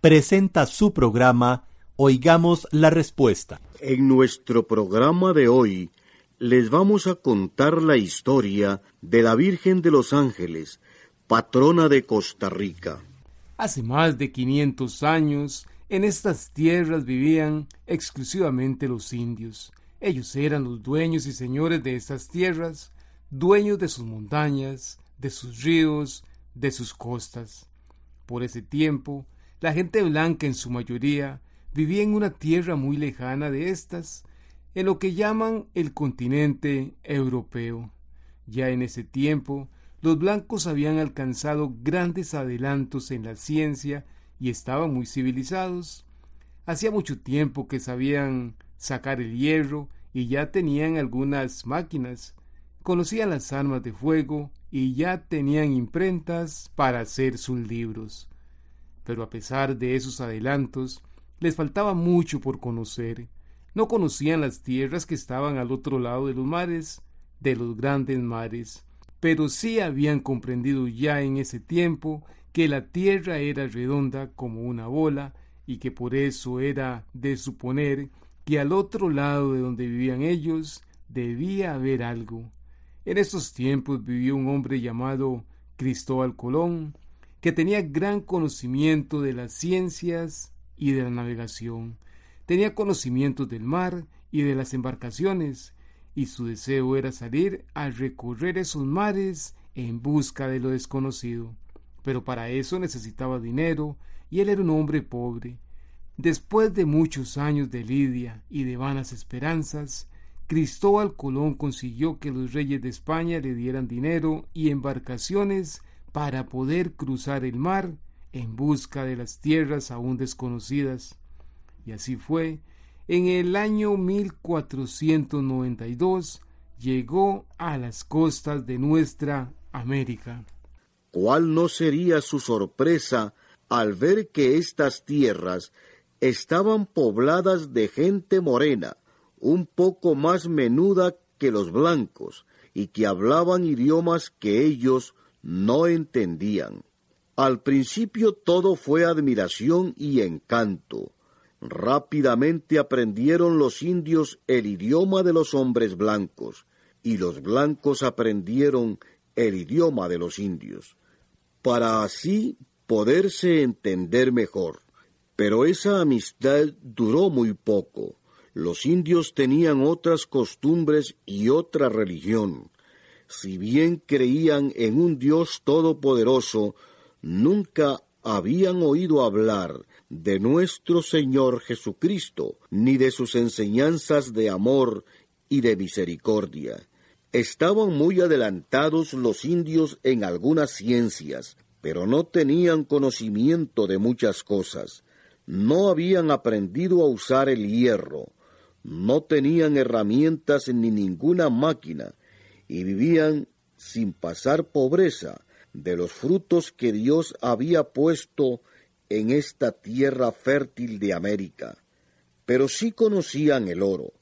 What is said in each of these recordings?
presenta su programa Oigamos la Respuesta. En nuestro programa de hoy les vamos a contar la historia de la Virgen de los Ángeles, patrona de Costa Rica. Hace más de 500 años, en estas tierras vivían exclusivamente los indios. Ellos eran los dueños y señores de estas tierras, dueños de sus montañas, de sus ríos, de sus costas. Por ese tiempo, la gente blanca en su mayoría vivía en una tierra muy lejana de estas, en lo que llaman el continente europeo. Ya en ese tiempo, los blancos habían alcanzado grandes adelantos en la ciencia y estaban muy civilizados. Hacía mucho tiempo que sabían sacar el hierro y ya tenían algunas máquinas, conocían las armas de fuego y ya tenían imprentas para hacer sus libros. Pero a pesar de esos adelantos, les faltaba mucho por conocer. No conocían las tierras que estaban al otro lado de los mares, de los grandes mares, pero sí habían comprendido ya en ese tiempo que la tierra era redonda como una bola y que por eso era de suponer que al otro lado de donde vivían ellos debía haber algo, en estos tiempos vivió un hombre llamado Cristóbal Colón, que tenía gran conocimiento de las ciencias y de la navegación. Tenía conocimientos del mar y de las embarcaciones, y su deseo era salir a recorrer esos mares en busca de lo desconocido. Pero para eso necesitaba dinero, y él era un hombre pobre. Después de muchos años de lidia y de vanas esperanzas, Cristóbal Colón consiguió que los reyes de España le dieran dinero y embarcaciones para poder cruzar el mar en busca de las tierras aún desconocidas. Y así fue. En el año 1492 llegó a las costas de nuestra América. ¿Cuál no sería su sorpresa al ver que estas tierras estaban pobladas de gente morena, un poco más menuda que los blancos y que hablaban idiomas que ellos no entendían. Al principio todo fue admiración y encanto. Rápidamente aprendieron los indios el idioma de los hombres blancos, y los blancos aprendieron el idioma de los indios, para así poderse entender mejor. Pero esa amistad duró muy poco los indios tenían otras costumbres y otra religión. Si bien creían en un Dios todopoderoso, nunca habían oído hablar de nuestro Señor Jesucristo, ni de sus enseñanzas de amor y de misericordia. Estaban muy adelantados los indios en algunas ciencias, pero no tenían conocimiento de muchas cosas. No habían aprendido a usar el hierro, no tenían herramientas ni ninguna máquina y vivían sin pasar pobreza de los frutos que Dios había puesto en esta tierra fértil de América. Pero sí conocían el oro,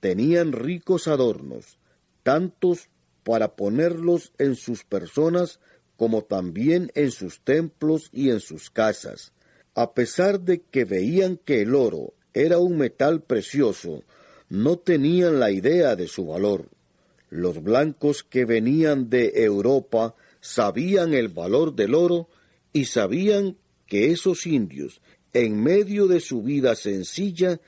tenían ricos adornos, tantos para ponerlos en sus personas como también en sus templos y en sus casas. A pesar de que veían que el oro era un metal precioso, no tenían la idea de su valor. Los blancos que venían de Europa sabían el valor del oro y sabían que esos indios, en medio de su vida sencilla,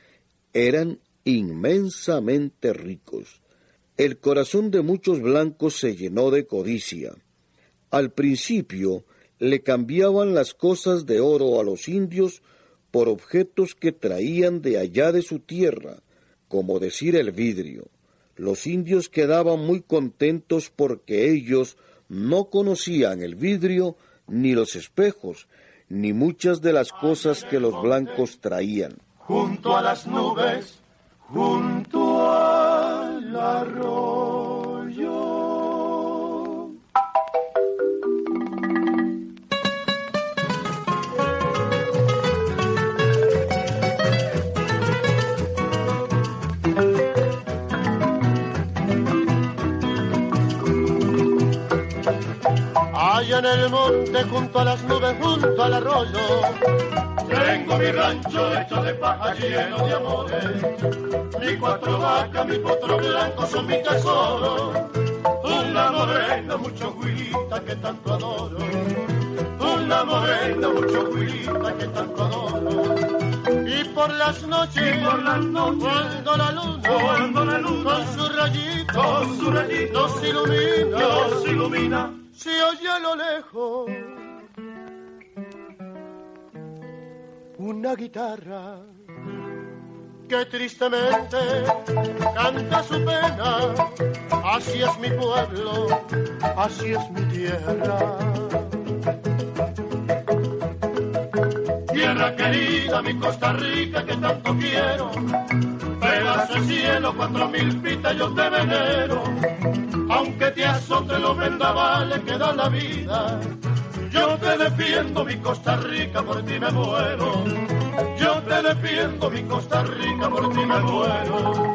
eran inmensamente ricos. El corazón de muchos blancos se llenó de codicia. Al principio le cambiaban las cosas de oro a los indios por objetos que traían de allá de su tierra, como decir el vidrio. Los indios quedaban muy contentos porque ellos no conocían el vidrio ni los espejos, ni muchas de las cosas que los blancos traían. Junto a las nubes, junto al arroyo. Allá en el monte, junto a las nubes, junto al arroyo, tengo mi rancho hecho de paja lleno de amores. Mi cuatro vacas, mi potro blanco son mi tesoro. Una morena, mucho huilita que tanto adoro. Una morena, mucho huilita que tanto adoro. Y por las noches, por las noches cuando la luna, cuando la luna con su rayito, con su rayito nos ilumina, nos ilumina, se oye a lo lejos una guitarra que tristemente canta su pena. Así es mi pueblo, así es mi tierra. Tierra querida, mi Costa Rica que tanto quiero. Pedazo de cielo, cuatro mil pitas yo te venero. Aunque te azote los vendavales que da la vida. Yo te defiendo mi Costa Rica, por ti me muero. Yo te defiendo mi Costa Rica, por ti me muero.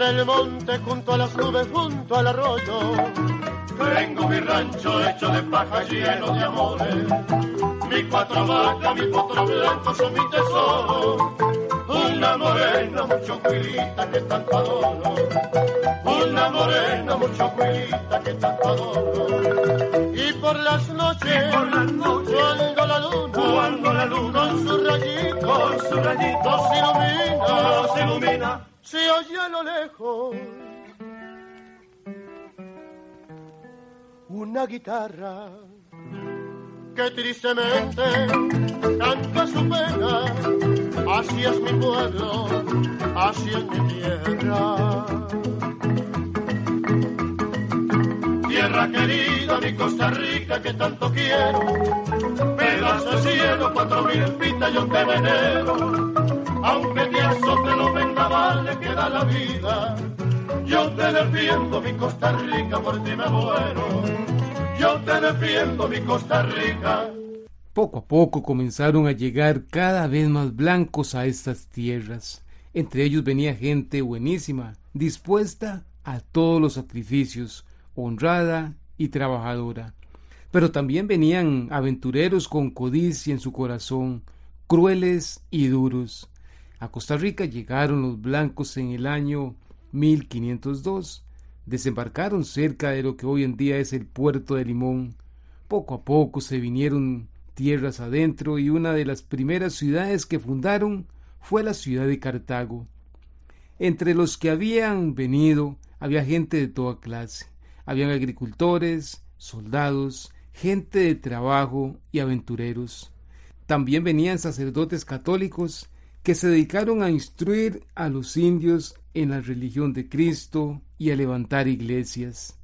En el monte, junto a las nubes, junto al arroyo, tengo mi rancho hecho de paja lleno de amores. Mi cuatro vacas, mi potro blanco son mi tesoro. Una morena, mucho cuilita que tanto adoro. Una morena, mucho cuilita que tanto adoro. Y por las noches, por las noches oye a lo lejos una guitarra que tristemente canta su pena. Así es mi pueblo, así es mi tierra. Tierra querida, mi Costa Rica que tanto quiero. Pedazo de cielo, cuatro mil pitas yo te venero. Aunque te azote los vendavales que da la vida. Yo te defiendo mi Costa Rica, por ti me muero. Yo te defiendo mi Costa Rica. Poco a poco comenzaron a llegar cada vez más blancos a estas tierras. Entre ellos venía gente buenísima, dispuesta a todos los sacrificios, honrada y trabajadora. Pero también venían aventureros con codicia en su corazón, crueles y duros. A Costa Rica llegaron los blancos en el año 1502. Desembarcaron cerca de lo que hoy en día es el puerto de Limón. Poco a poco se vinieron tierras adentro y una de las primeras ciudades que fundaron fue la ciudad de Cartago. Entre los que habían venido había gente de toda clase. Habían agricultores, soldados, gente de trabajo y aventureros. También venían sacerdotes católicos que se dedicaron a instruir a los indios en la religión de Cristo y a levantar iglesias.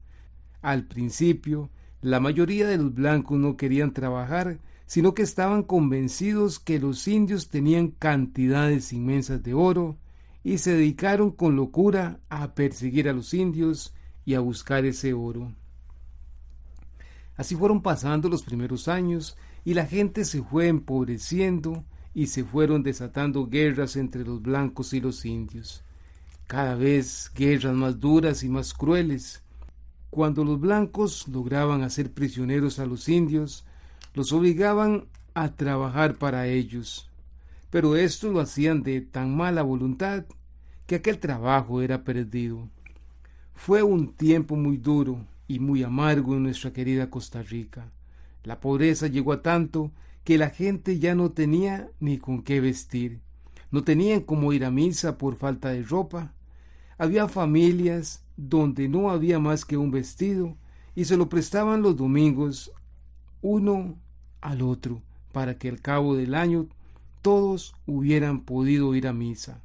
Al principio, la mayoría de los blancos no querían trabajar, sino que estaban convencidos que los indios tenían cantidades inmensas de oro y se dedicaron con locura a perseguir a los indios y a buscar ese oro. Así fueron pasando los primeros años y la gente se fue empobreciendo y se fueron desatando guerras entre los blancos y los indios. Cada vez guerras más duras y más crueles. Cuando los blancos lograban hacer prisioneros a los indios, los obligaban a trabajar para ellos. Pero esto lo hacían de tan mala voluntad que aquel trabajo era perdido. Fue un tiempo muy duro y muy amargo en nuestra querida Costa Rica. La pobreza llegó a tanto que la gente ya no tenía ni con qué vestir. No tenían cómo ir a misa por falta de ropa. Había familias donde no había más que un vestido y se lo prestaban los domingos uno al otro para que al cabo del año todos hubieran podido ir a misa.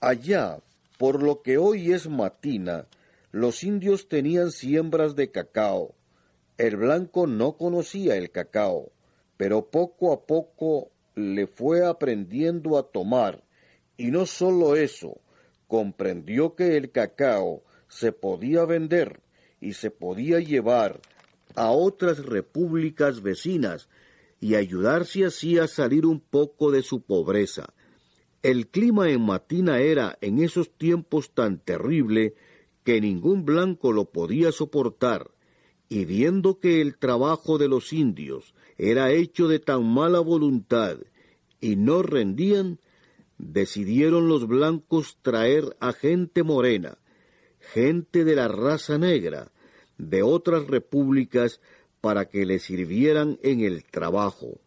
Allá, por lo que hoy es Matina, los indios tenían siembras de cacao. El blanco no conocía el cacao, pero poco a poco le fue aprendiendo a tomar, y no sólo eso, comprendió que el cacao se podía vender y se podía llevar a otras repúblicas vecinas y ayudarse así a salir un poco de su pobreza. El clima en Matina era en esos tiempos tan terrible que ningún blanco lo podía soportar, y viendo que el trabajo de los indios era hecho de tan mala voluntad y no rendían, decidieron los blancos traer a gente morena, gente de la raza negra, de otras repúblicas para que le sirvieran en el trabajo.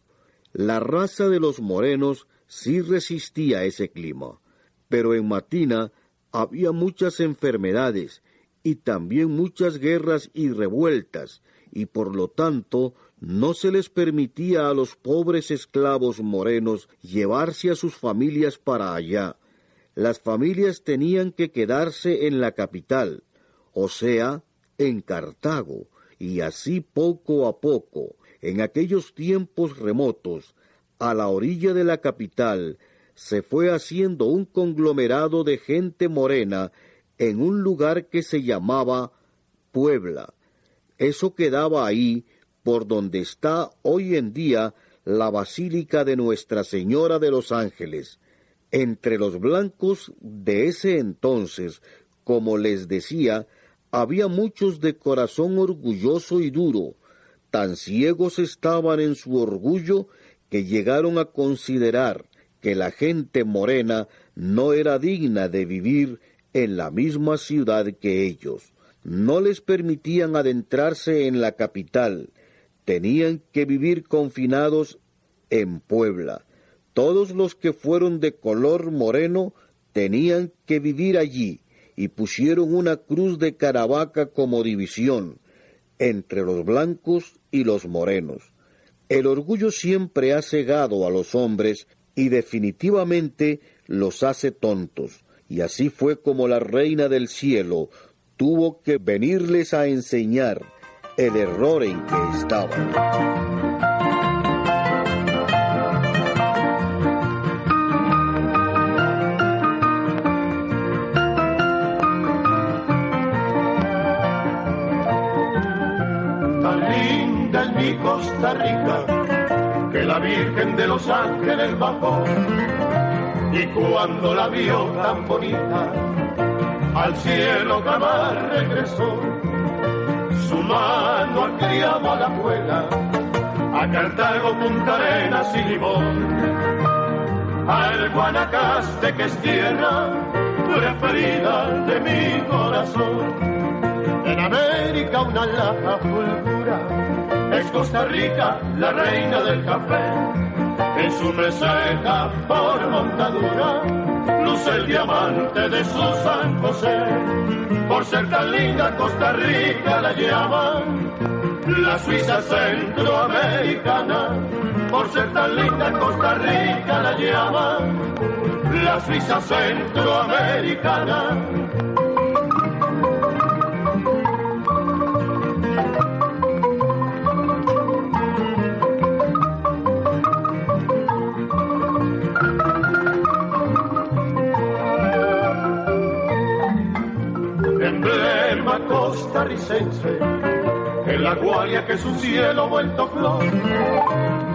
La raza de los morenos sí resistía ese clima, pero en Matina había muchas enfermedades y también muchas guerras y revueltas, y por lo tanto no se les permitía a los pobres esclavos morenos llevarse a sus familias para allá. Las familias tenían que quedarse en la capital, o sea, en Cartago, y así poco a poco, en aquellos tiempos remotos, a la orilla de la capital, se fue haciendo un conglomerado de gente morena en un lugar que se llamaba Puebla. Eso quedaba ahí por donde está hoy en día la Basílica de Nuestra Señora de los Ángeles. Entre los blancos de ese entonces, como les decía, había muchos de corazón orgulloso y duro, tan ciegos estaban en su orgullo que llegaron a considerar que la gente morena no era digna de vivir en la misma ciudad que ellos. No les permitían adentrarse en la capital, tenían que vivir confinados en Puebla. Todos los que fueron de color moreno tenían que vivir allí y pusieron una cruz de Caravaca como división entre los blancos y los morenos. El orgullo siempre ha cegado a los hombres y definitivamente los hace tontos. Y así fue como la reina del cielo tuvo que venirles a enseñar el error en que estaban. Tan linda es mi Costa Rica que la Virgen de los Ángeles bajó y cuando la vio tan bonita al cielo jamás regresó. Su mano criado a la abuela a Cartago, Punta Arenas y Limón. Al Guanacaste que es tierra preferida de mi corazón. En América una laja fulgura es Costa Rica la reina del café. En su meseta por montadura luce el diamante de su San José. Por ser tan linda Costa Rica la llaman la Suiza centroamericana. Por ser tan linda Costa Rica la llaman la Suiza centroamericana. Costarricense, en la guardia que su cielo vuelto flor,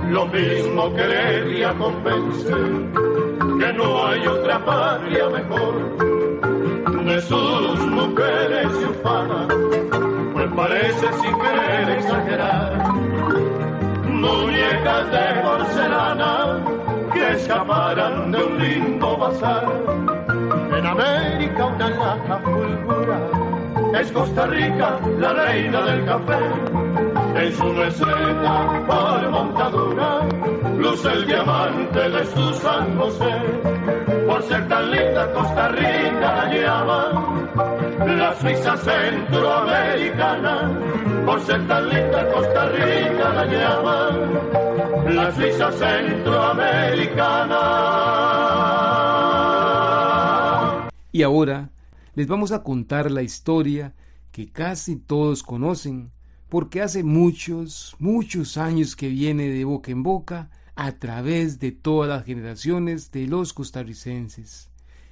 lo mismo que Heredia convence, que no hay otra patria mejor. De sus mujeres y ufanas, pues parece sin querer exagerar, muñecas de porcelana que escaparan de un lindo bazar, en América una laja es Costa Rica la reina del café. En su meseta por montadura luce el diamante de su San José. Por ser tan linda Costa Rica la llama la Suiza centroamericana, por ser tan linda Costa Rica la llaman, la Suiza centroamericana. Y ahora les vamos a contar la historia que casi todos conocen, porque hace muchos, muchos años que viene de boca en boca a través de todas las generaciones de los costarricenses.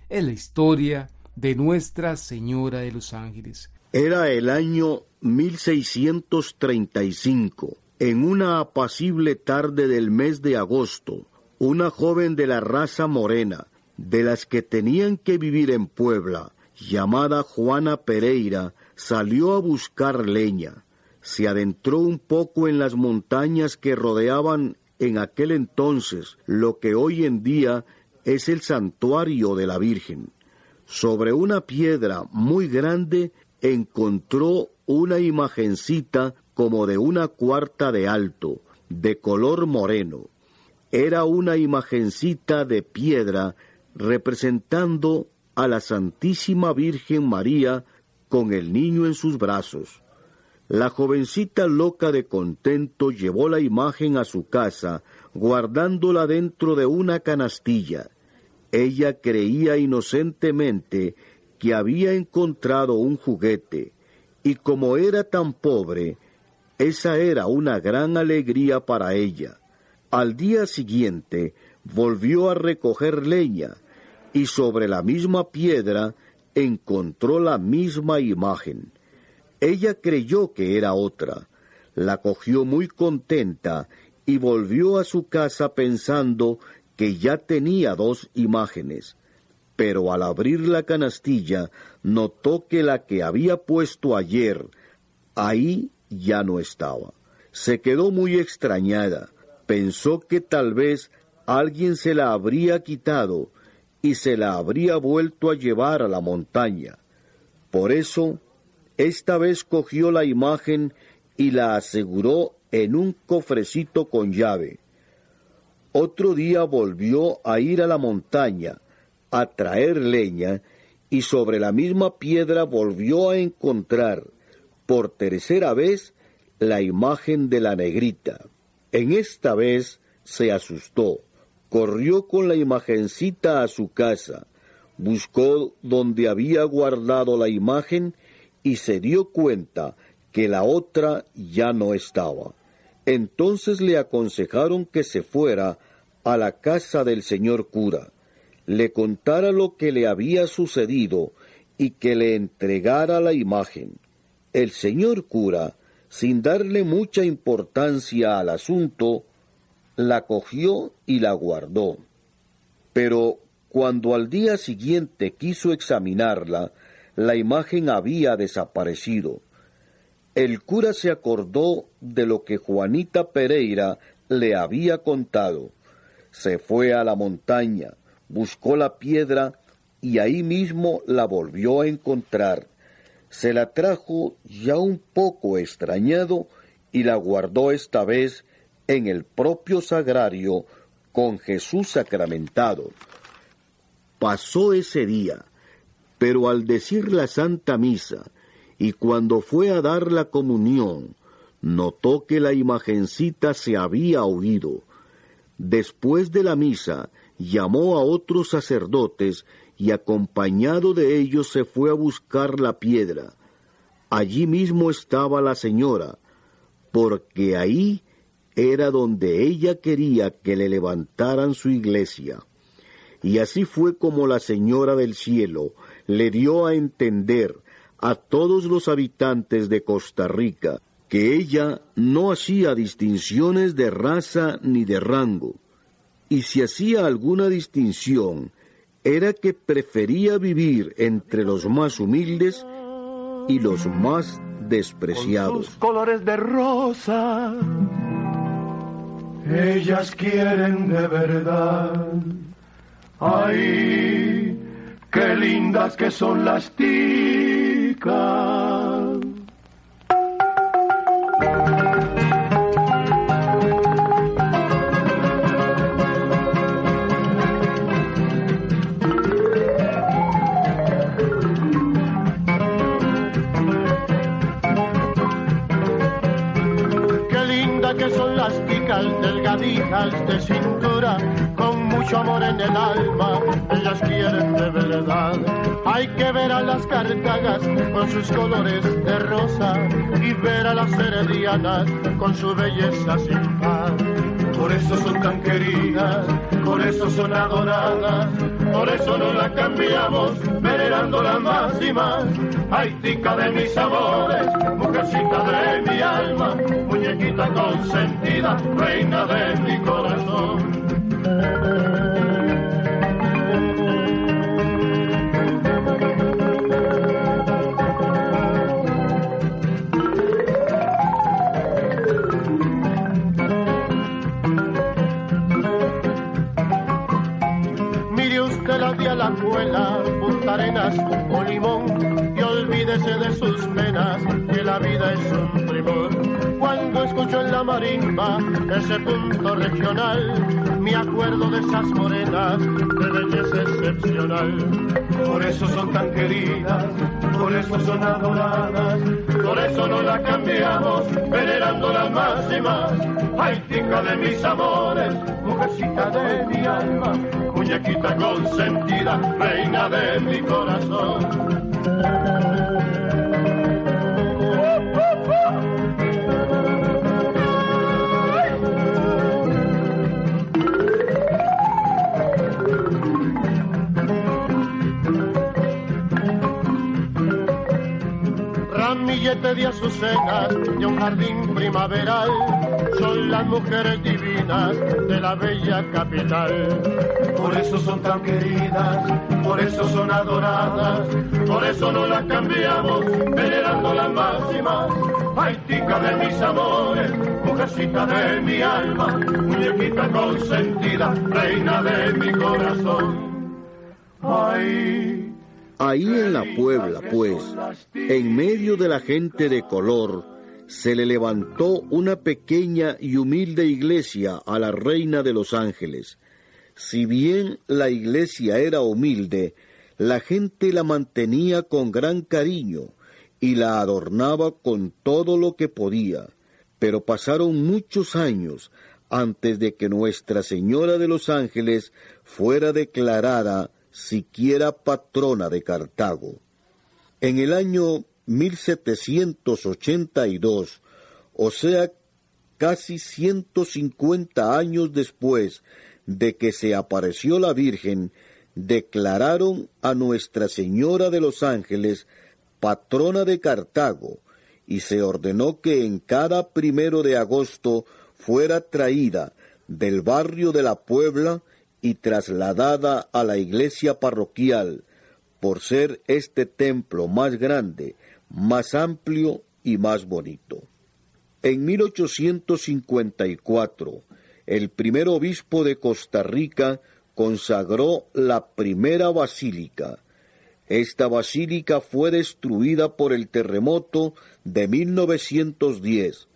Es la historia de Nuestra Señora de los Ángeles. Era el año 1635. En una apacible tarde del mes de agosto, una joven de la raza morena, de las que tenían que vivir en Puebla, llamada Juana Pereira, salió a buscar leña. Se adentró un poco en las montañas que rodeaban en aquel entonces lo que hoy en día es el santuario de la Virgen. Sobre una piedra muy grande encontró una imagencita como de una cuarta de alto, de color moreno. Era una imagencita de piedra representando a la Santísima Virgen María con el niño en sus brazos. La jovencita loca de contento llevó la imagen a su casa, guardándola dentro de una canastilla. Ella creía inocentemente que había encontrado un juguete, y como era tan pobre, esa era una gran alegría para ella. Al día siguiente volvió a recoger leña, y sobre la misma piedra encontró la misma imagen. Ella creyó que era otra, la cogió muy contenta y volvió a su casa pensando que ya tenía dos imágenes. Pero al abrir la canastilla notó que la que había puesto ayer ahí ya no estaba. Se quedó muy extrañada, pensó que tal vez alguien se la habría quitado y se la habría vuelto a llevar a la montaña. Por eso esta vez cogió la imagen y la aseguró en un cofrecito con llave. Otro día volvió a ir a la montaña a traer leña y sobre la misma piedra volvió a encontrar por tercera vez la imagen de la negrita. En esta vez se asustó, corrió con la imagencita a su casa, buscó donde había guardado la imagen y se dio cuenta que la otra ya no estaba. Entonces le aconsejaron que se fuera a la casa del señor cura, le contara lo que le había sucedido y que le entregara la imagen. El señor cura, sin darle mucha importancia al asunto, la cogió y la guardó. Pero cuando al día siguiente quiso examinarla, la imagen había desaparecido. El cura se acordó de lo que Juanita Pereira le había contado. Se fue a la montaña, buscó la piedra y ahí mismo la volvió a encontrar. Se la trajo ya un poco extrañado y la guardó esta vez en el propio sagrario con Jesús sacramentado. Pasó ese día pero al decir la Santa Misa y cuando fue a dar la comunión, notó que la imagencita se había oído. Después de la misa, llamó a otros sacerdotes y acompañado de ellos se fue a buscar la piedra. Allí mismo estaba la señora, porque ahí era donde ella quería que le levantaran su iglesia. Y así fue como la Señora del Cielo le dio a entender a todos los habitantes de Costa Rica que ella no hacía distinciones de raza ni de rango, y si hacía alguna distinción, era que prefería vivir entre los más humildes y los más despreciados. colores de rosa, ellas quieren de verdad. Ay, qué lindas que son las ticas. De cintura, con mucho amor en el alma, ellas quieren de verdad. Hay que ver a las cartagas con sus colores de rosa y ver a las heredianas con su belleza sin par. Por eso son tan queridas, por eso son adoradas, por eso no la cambiamos, venerándola más y más. Ay, tica de mis amores, mujercita de mi alma, muñequita consentida, reina de mi corazón. La marimba ese punto regional, me acuerdo de esas morenas de belleza excepcional. Por eso son tan queridas, por eso son adoradas, por eso no la cambiamos, venerándolas más y más. Ay, tica de mis amores, mujercita de mi alma, muñequita consentida, reina de mi corazón. Ramillete de azucenas de un jardín primaveral son las mujeres divinas de la bella capital. Por eso son tan queridas, por eso son adoradas, por eso no las cambiamos, venerando las máximas. Ay, tica de mis amores, mujercita de mi alma, muñequita consentida, reina de mi corazón. Ay, Ahí en la Puebla, pues, en medio de la gente de color, se le levantó una pequeña y humilde iglesia a la Reina de los Ángeles. Si bien la iglesia era humilde, la gente la mantenía con gran cariño y la adornaba con todo lo que podía. Pero pasaron muchos años antes de que Nuestra Señora de los Ángeles fuera declarada siquiera patrona de Cartago. En el año 1782, o sea, casi 150 años después de que se apareció la Virgen, declararon a Nuestra Señora de los Ángeles patrona de Cartago, y se ordenó que en cada primero de agosto fuera traída del barrio de la Puebla y trasladada a la iglesia parroquial por ser este templo más grande, más amplio y más bonito. En 1854, el primer obispo de Costa Rica consagró la primera basílica. Esta basílica fue destruida por el terremoto de 1910.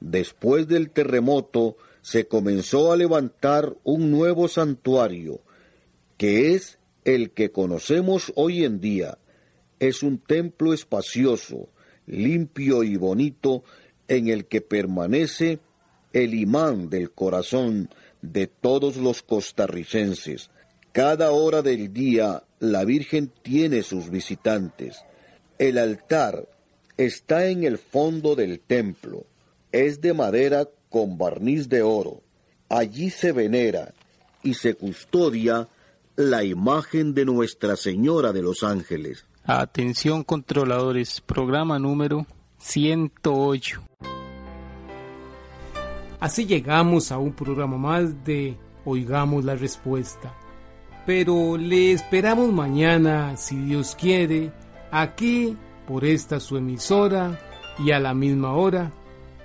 Después del terremoto, se comenzó a levantar un nuevo santuario, que es el que conocemos hoy en día. Es un templo espacioso, limpio y bonito, en el que permanece el imán del corazón de todos los costarricenses. Cada hora del día la Virgen tiene sus visitantes. El altar está en el fondo del templo. Es de madera con barniz de oro. Allí se venera y se custodia la imagen de Nuestra Señora de los Ángeles. Atención controladores, programa número 108. Así llegamos a un programa más de Oigamos la Respuesta. Pero le esperamos mañana, si Dios quiere, aquí por esta su emisora y a la misma hora